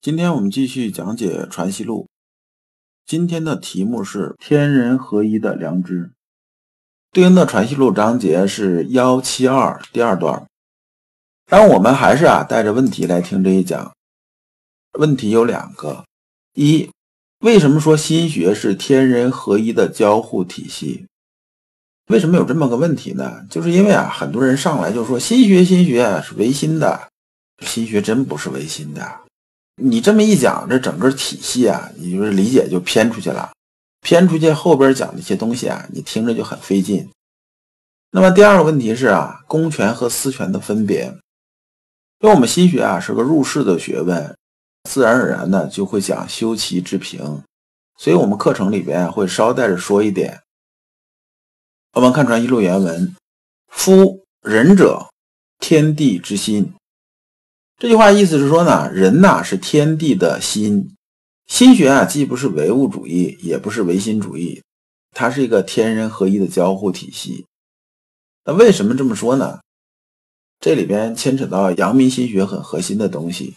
今天我们继续讲解《传习录》。今天的题目是天人合一的良知，对应的《传习录》章节是幺七二第二段。但我们还是啊带着问题来听这一讲。问题有两个：一，为什么说心学是天人合一的交互体系？为什么有这么个问题呢？就是因为啊，很多人上来就说心学，心学是唯心的，心学真不是唯心的。你这么一讲，这整个体系啊，你就是理解就偏出去了，偏出去后边讲的一些东西啊，你听着就很费劲。那么第二个问题是啊，公权和私权的分别。因为我们心学啊是个入世的学问，自然而然的就会讲修齐治平，所以我们课程里边会捎带着说一点。我们看传一录原文：“夫仁者，天地之心。”这句话意思是说呢，人呐是天地的心，心学啊既不是唯物主义，也不是唯心主义，它是一个天人合一的交互体系。那为什么这么说呢？这里边牵扯到阳明心学很核心的东西。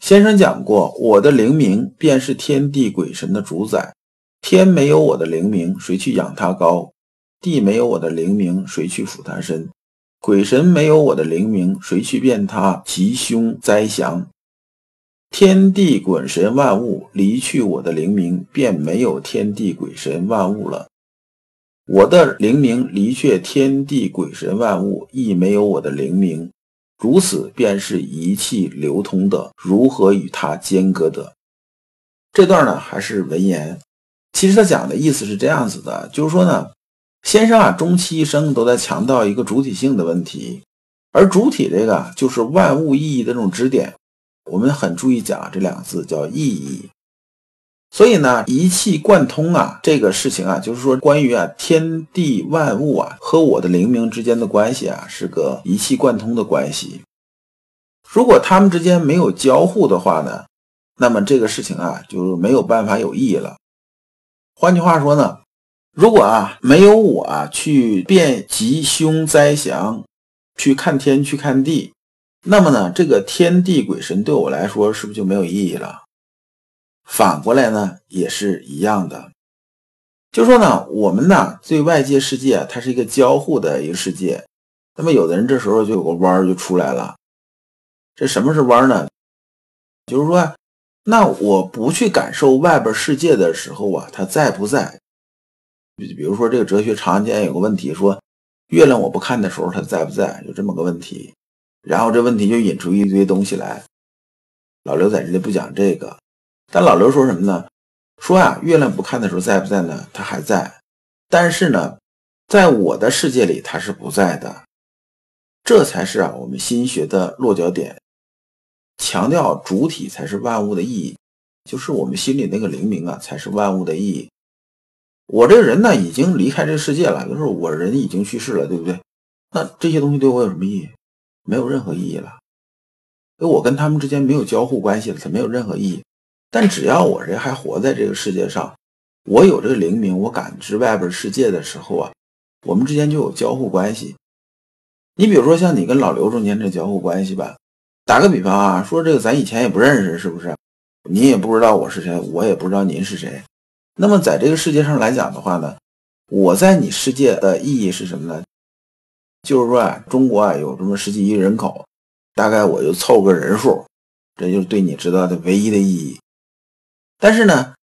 先生讲过，我的灵明便是天地鬼神的主宰，天没有我的灵明，谁去养它高？地没有我的灵明，谁去抚它身？鬼神没有我的灵明，谁去辨他吉凶灾祥？天地鬼神万物离去我的灵明，便没有天地鬼神万物了。我的灵明离却天地鬼神万物，亦没有我的灵明。如此便是一气流通的，如何与它间隔的？这段呢还是文言，其实他讲的意思是这样子的，就是说呢。先生啊，终其一生都在强调一个主体性的问题，而主体这个就是万物意义的这种支点。我们很注意讲这两个字叫意义。所以呢，一气贯通啊，这个事情啊，就是说关于啊天地万物啊和我的灵明之间的关系啊，是个一气贯通的关系。如果他们之间没有交互的话呢，那么这个事情啊就没有办法有意义了。换句话说呢？如果啊没有我啊去辨吉凶灾祥，去看天去看地，那么呢这个天地鬼神对我来说是不是就没有意义了？反过来呢也是一样的，就说呢我们呢对外界世界它是一个交互的一个世界，那么有的人这时候就有个弯儿就出来了，这什么是弯儿呢？就是说，那我不去感受外边世界的时候啊，它在不在？比如说，这个哲学常见有个问题，说月亮我不看的时候，它在不在？有这么个问题，然后这问题就引出一堆东西来。老刘在这里不讲这个，但老刘说什么呢？说啊，月亮不看的时候在不在呢？它还在，但是呢，在我的世界里它是不在的。这才是啊，我们心学的落脚点，强调主体才是万物的意义，就是我们心里那个灵明啊，才是万物的意义。我这个人呢，已经离开这个世界了，就是我人已经去世了，对不对？那这些东西对我有什么意义？没有任何意义了，因为我跟他们之间没有交互关系了，它没有任何意义。但只要我人还活在这个世界上，我有这个灵明，我感知外边世界的时候啊，我们之间就有交互关系。你比如说像你跟老刘中间这交互关系吧，打个比方啊，说这个咱以前也不认识，是不是？你也不知道我是谁，我也不知道您是谁。那么在这个世界上来讲的话呢，我在你世界的意义是什么呢？就是说啊，中国啊有这么十几亿人口，大概我就凑个人数，这就是对你知道的唯一的意义。但是呢，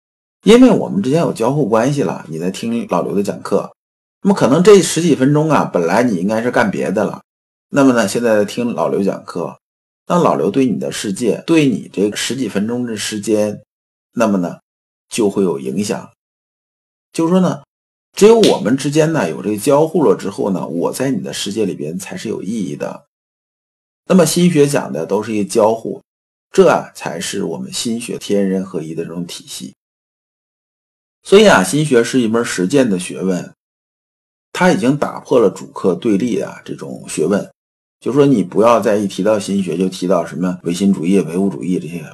因为我们之间有交互关系了，你在听老刘的讲课，那么可能这十几分钟啊，本来你应该是干别的了，那么呢，现在听老刘讲课，那老刘对你的世界，对你这十几分钟的时间，那么呢？就会有影响，就是说呢，只有我们之间呢有这个交互了之后呢，我在你的世界里边才是有意义的。那么心学讲的都是一个交互，这才是我们心学天人合一的这种体系。所以啊，心学是一门实践的学问，它已经打破了主客对立啊这种学问。就说你不要再一提到心学就提到什么唯心主义、唯物主义这些，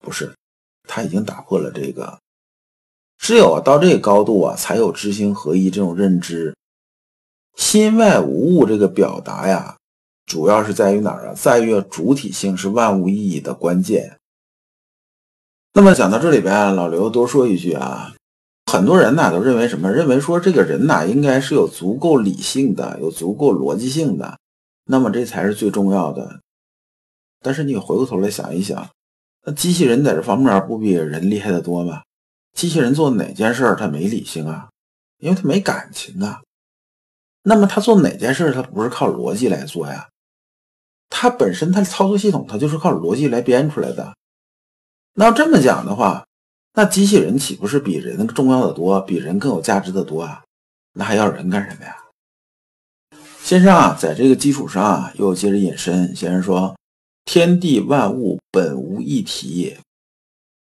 不是，它已经打破了这个。只有到这个高度啊，才有知行合一这种认知。心外无物这个表达呀，主要是在于哪儿啊？在于主体性是万物意义的关键。那么讲到这里边，老刘多说一句啊，很多人呢都认为什么？认为说这个人呐应该是有足够理性的，有足够逻辑性的，那么这才是最重要的。但是你回过头来想一想，那机器人在这方面不比人厉害的多吗？机器人做哪件事儿它没理性啊？因为它没感情啊。那么它做哪件事儿它不是靠逻辑来做呀？它本身它的操作系统它就是靠逻辑来编出来的。那要这么讲的话，那机器人岂不是比人重要的多，比人更有价值的多啊？那还要人干什么呀？先生啊，在这个基础上啊，又接着引申。先生说：“天地万物本无一体。”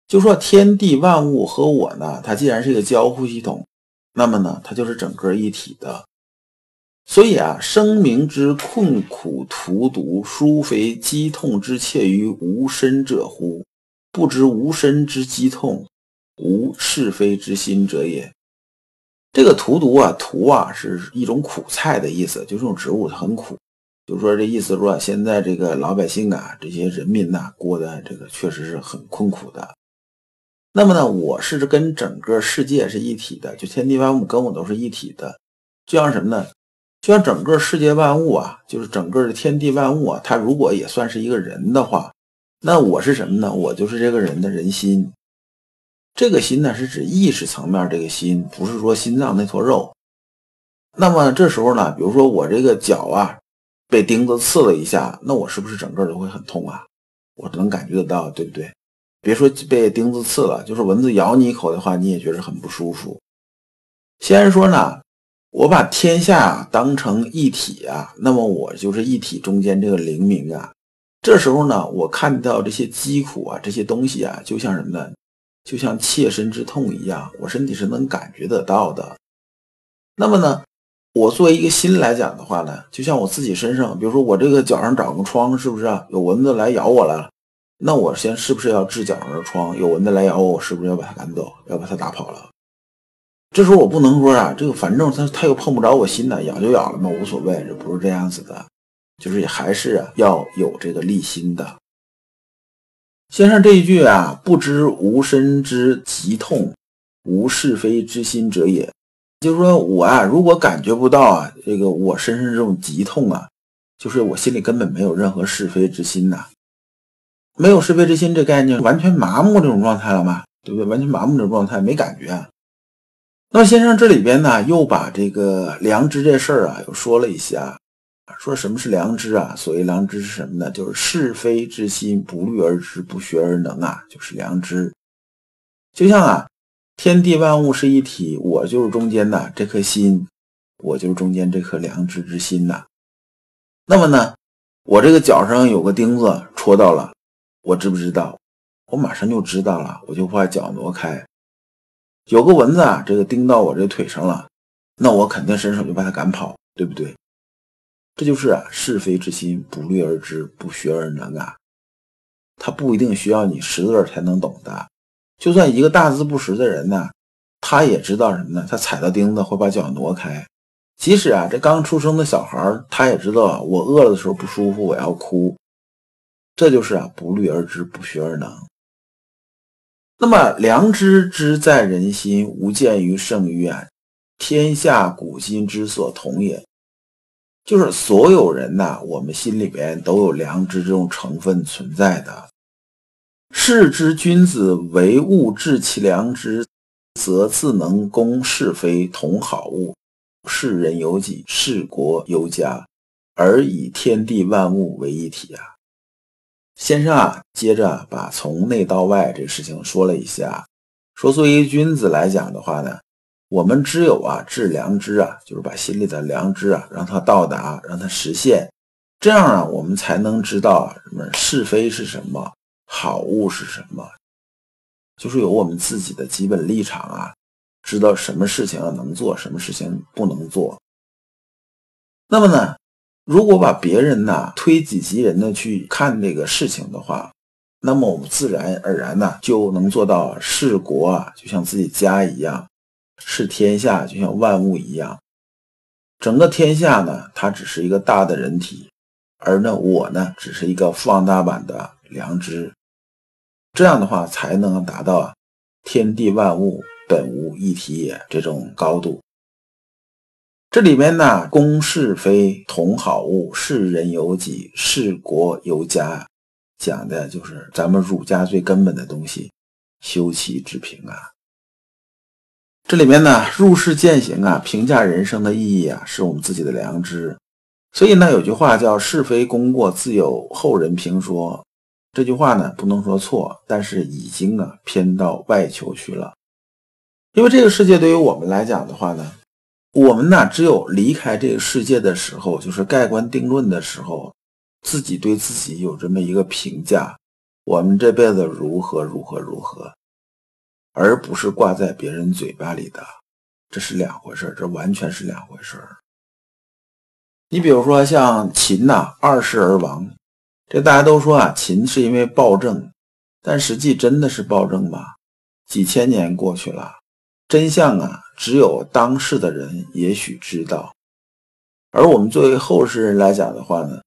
就说天地万物和我呢，它既然是一个交互系统，那么呢，它就是整个一体的。所以啊，生民之困苦荼毒，殊非激痛之切于无身者乎？不知无身之激痛，无是非之心者也。这个荼毒啊，荼啊，是一种苦菜的意思，就这种植物它很苦。就说这意思说，现在这个老百姓啊，这些人民呐，过的这个确实是很困苦的。那么呢，我是跟整个世界是一体的，就天地万物跟我都是一体的，就像什么呢？就像整个世界万物啊，就是整个的天地万物啊，它如果也算是一个人的话，那我是什么呢？我就是这个人的人心。这个心呢，是指意识层面这个心，不是说心脏那坨肉。那么这时候呢，比如说我这个脚啊被钉子刺了一下，那我是不是整个都会很痛啊？我能感觉得到，对不对？别说被钉子刺了，就是蚊子咬你一口的话，你也觉得很不舒服。先说呢，我把天下当成一体啊，那么我就是一体中间这个灵明啊。这时候呢，我看到这些疾苦啊，这些东西啊，就像什么呢？就像切身之痛一样，我身体是能感觉得到的。那么呢，我作为一个心来讲的话呢，就像我自己身上，比如说我这个脚上长个疮，是不是啊？有蚊子来咬我了？那我先是不是要治脚上的疮？有蚊子来咬我，是不是要把它赶走，要把它打跑了？这时候我不能说啊，这个反正它它又碰不着我心呢，咬就咬了嘛，无所谓，这不是这样子的，就是还是要有这个立心的。先生这一句啊，不知无身之疾痛，无是非之心者也。就是说我啊，如果感觉不到啊，这个我身上这种疾痛啊，就是我心里根本没有任何是非之心呐。没有是非之心这概念，完全麻木这种状态了吗？对不对？完全麻木这种状态，没感觉。那么先生这里边呢，又把这个良知这事儿啊，又说了一下，说什么是良知啊？所谓良知是什么呢？就是是非之心不虑而知，不学而能啊，就是良知。就像啊，天地万物是一体，我就是中间的这颗心，我就是中间这颗良知之心呐。那么呢，我这个脚上有个钉子戳到了。我知不知道？我马上就知道了，我就把脚挪开。有个蚊子啊，这个叮到我这腿上了，那我肯定伸手就把它赶跑，对不对？这就是啊，是非之心不虑而知，不学而能啊。他不一定需要你识字才能懂的，就算一个大字不识的人呢，他也知道什么呢？他踩到钉子会把脚挪开。即使啊，这刚出生的小孩，他也知道我饿了的时候不舒服，我要哭。这就是啊，不虑而知，不学而能。那么良知之在人心，无见于圣于啊，天下古今之所同也。就是所有人呐，我们心里边都有良知这种成分存在的。是之君子唯物致其良知，则自能公是非，同好恶。是人有己，是国有家，而以天地万物为一体啊。先生啊，接着把从内到外这个事情说了一下，说作为君子来讲的话呢，我们只有啊治良知啊，就是把心里的良知啊让它到达，让它实现，这样啊我们才能知道什么是非是什么，好恶是什么，就是有我们自己的基本立场啊，知道什么事情能做，什么事情不能做。那么呢，如果把别人呢推己及人的去看这个事情的话，那么我们自然而然呢就能做到视国啊，就像自己家一样；视天下，就像万物一样。整个天下呢，它只是一个大的人体，而呢我呢，只是一个放大版的良知。这样的话，才能达到啊天地万物本无一体也这种高度。这里面呢，公是非，同好恶，是人有己，是国有家，讲的就是咱们儒家最根本的东西——修齐治平啊。这里面呢，入世践行啊，评价人生的意义啊，是我们自己的良知。所以呢，有句话叫“是非功过自有后人评说”，这句话呢，不能说错，但是已经啊偏到外求去了。因为这个世界对于我们来讲的话呢。我们呢，只有离开这个世界的时候，就是盖棺定论的时候，自己对自己有这么一个评价：我们这辈子如何如何如何，而不是挂在别人嘴巴里的，这是两回事这完全是两回事你比如说像秦呐，二世而亡，这大家都说啊，秦是因为暴政，但实际真的是暴政吗？几千年过去了。真相啊，只有当事的人也许知道，而我们作为后世人来讲的话呢，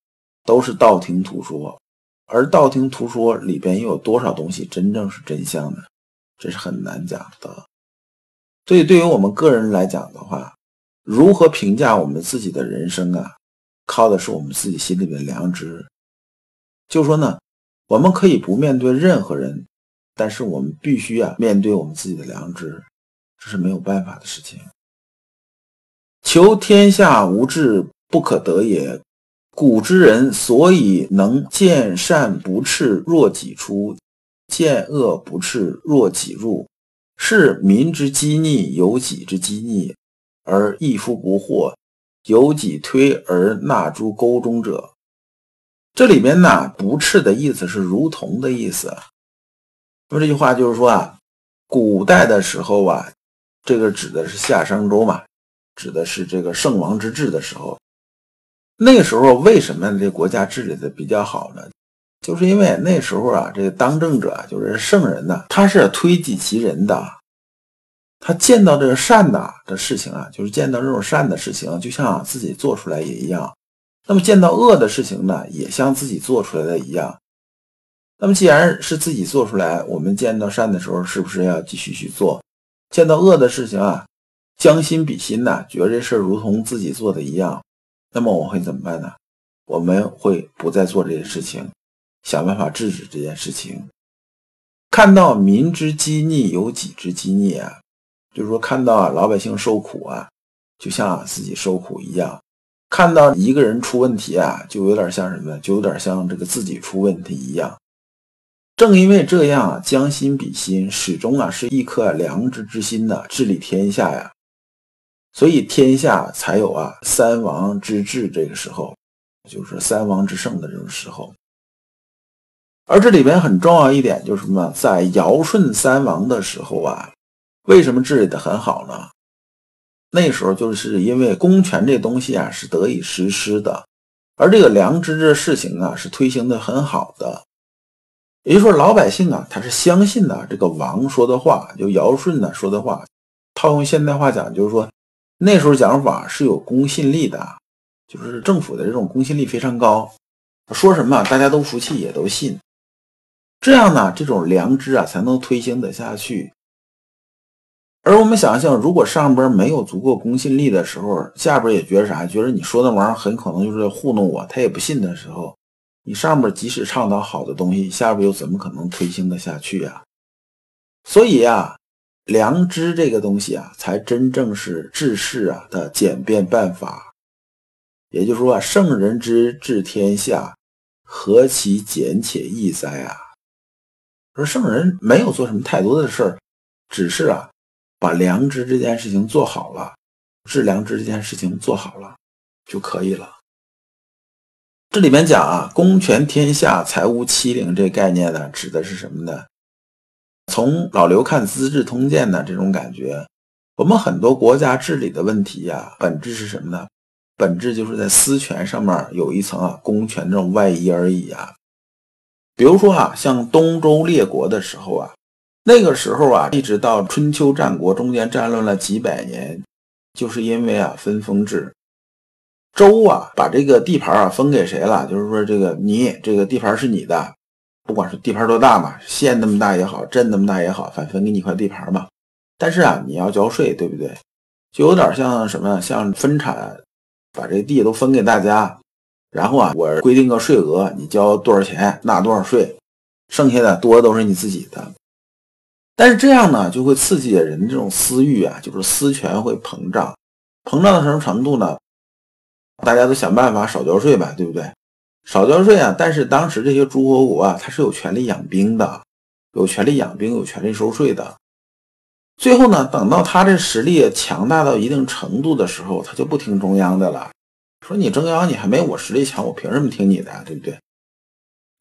都是道听途说，而道听途说里边又有多少东西真正是真相呢？这是很难讲的。所以，对于我们个人来讲的话，如何评价我们自己的人生啊，靠的是我们自己心里的良知。就说呢，我们可以不面对任何人，但是我们必须啊，面对我们自己的良知。这是没有办法的事情。求天下无志不可得也。古之人所以能见善不斥若己出，见恶不斥若己入，是民之积逆有己之积逆，而一夫不惑，有己推而纳诸沟中者。这里面呢，不斥的意思是如同的意思。那么这句话就是说啊，古代的时候啊。这个指的是夏商周嘛，指的是这个圣王之治的时候。那时候为什么这国家治理的比较好呢？就是因为那时候啊，这个当政者就是圣人呢，他是推己及人的，他见到这个善的的事情啊，就是见到这种善的事情，就像自己做出来也一样。那么见到恶的事情呢，也像自己做出来的一样。那么既然是自己做出来，我们见到善的时候，是不是要继续去做？见到恶的事情啊，将心比心呐，觉得这事如同自己做的一样，那么我会怎么办呢？我们会不再做这件事情，想办法制止这件事情。看到民之积逆有己之积逆啊，就是说看到啊老百姓受苦啊，就像自己受苦一样；看到一个人出问题啊，就有点像什么？就有点像这个自己出问题一样。正因为这样啊，将心比心，始终啊是一颗良知之心的治理天下呀，所以天下才有啊三王之治这个时候，就是三王之盛的这种时候。而这里边很重要一点就是什么？在尧舜三王的时候啊，为什么治理的很好呢？那时候就是因为公权这东西啊是得以实施的，而这个良知这事情啊是推行的很好的。也就是说，老百姓啊，他是相信的这个王说的话，就尧舜呢说的话。套用现代话讲，就是说那时候讲法是有公信力的，就是政府的这种公信力非常高，说什么大家都服气，也都信。这样呢，这种良知啊才能推行得下去。而我们想象，如果上边没有足够公信力的时候，下边也觉得啥？觉得你说那玩意儿很可能就是糊弄我，他也不信的时候。你上面即使倡导好的东西，下边又怎么可能推行得下去啊？所以啊，良知这个东西啊，才真正是治世啊的简便办法。也就是说啊，圣人之治天下，何其简且易哉啊！说圣人没有做什么太多的事儿，只是啊，把良知这件事情做好了，治良知这件事情做好了就可以了。这里面讲啊，公权天下，财无欺凌这概念呢，指的是什么呢？从老刘看《资治通鉴》的这种感觉，我们很多国家治理的问题呀，本质是什么呢？本质就是在私权上面有一层啊，公权这种外衣而已啊。比如说啊，像东周列国的时候啊，那个时候啊，一直到春秋战国中间战乱了几百年，就是因为啊分封制。周啊，把这个地盘啊分给谁了？就是说，这个你这个地盘是你的，不管是地盘多大嘛，县那么大也好，镇那么大也好，反分给你一块地盘嘛。但是啊，你要交税，对不对？就有点像什么，像分产，把这地都分给大家，然后啊，我规定个税额，你交多少钱，纳多少税，剩下的多都是你自己的。但是这样呢，就会刺激人这种私欲啊，就是私权会膨胀，膨胀到什么程度呢？大家都想办法少交税吧，对不对？少交税啊！但是当时这些诸侯国啊，他是有权利养兵的，有权利养兵，有权利收税的。最后呢，等到他这实力强大到一定程度的时候，他就不听中央的了。说你中央你还没我实力强，我凭什么听你的呀？对不对？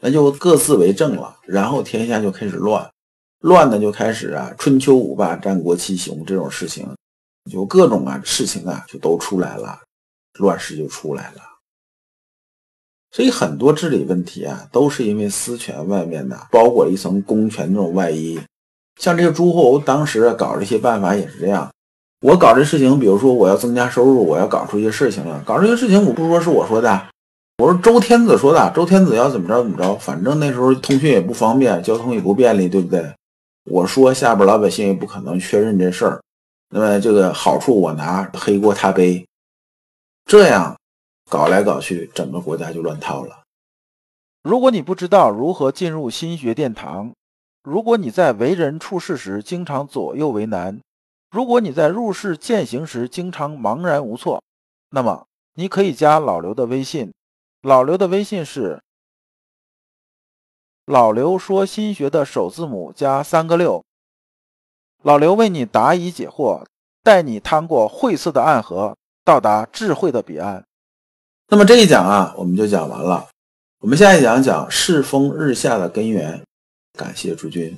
那就各自为政了，然后天下就开始乱，乱的就开始啊，春秋五霸、战国七雄这种事情，就各种啊事情啊就都出来了。乱世就出来了，所以很多治理问题啊，都是因为私权外面的包裹了一层公权这种外衣。像这个诸侯当时搞这些办法也是这样。我搞这事情，比如说我要增加收入，我要搞出一些事情了。搞这些事情，我不说是我说的，我说周天子说的。周天子要怎么着怎么着，反正那时候通讯也不方便，交通也不便利，对不对？我说下边老百姓也不可能确认这事儿，那么这个好处我拿，黑锅他背。这样搞来搞去，整个国家就乱套了。如果你不知道如何进入心学殿堂，如果你在为人处事时经常左右为难，如果你在入世践行时经常茫然无措，那么你可以加老刘的微信。老刘的微信是“老刘说心学”的首字母加三个六。老刘为你答疑解惑，带你趟过晦涩的暗河。到达智慧的彼岸。那么这一讲啊，我们就讲完了。我们下一讲讲世风日下的根源。感谢诸君。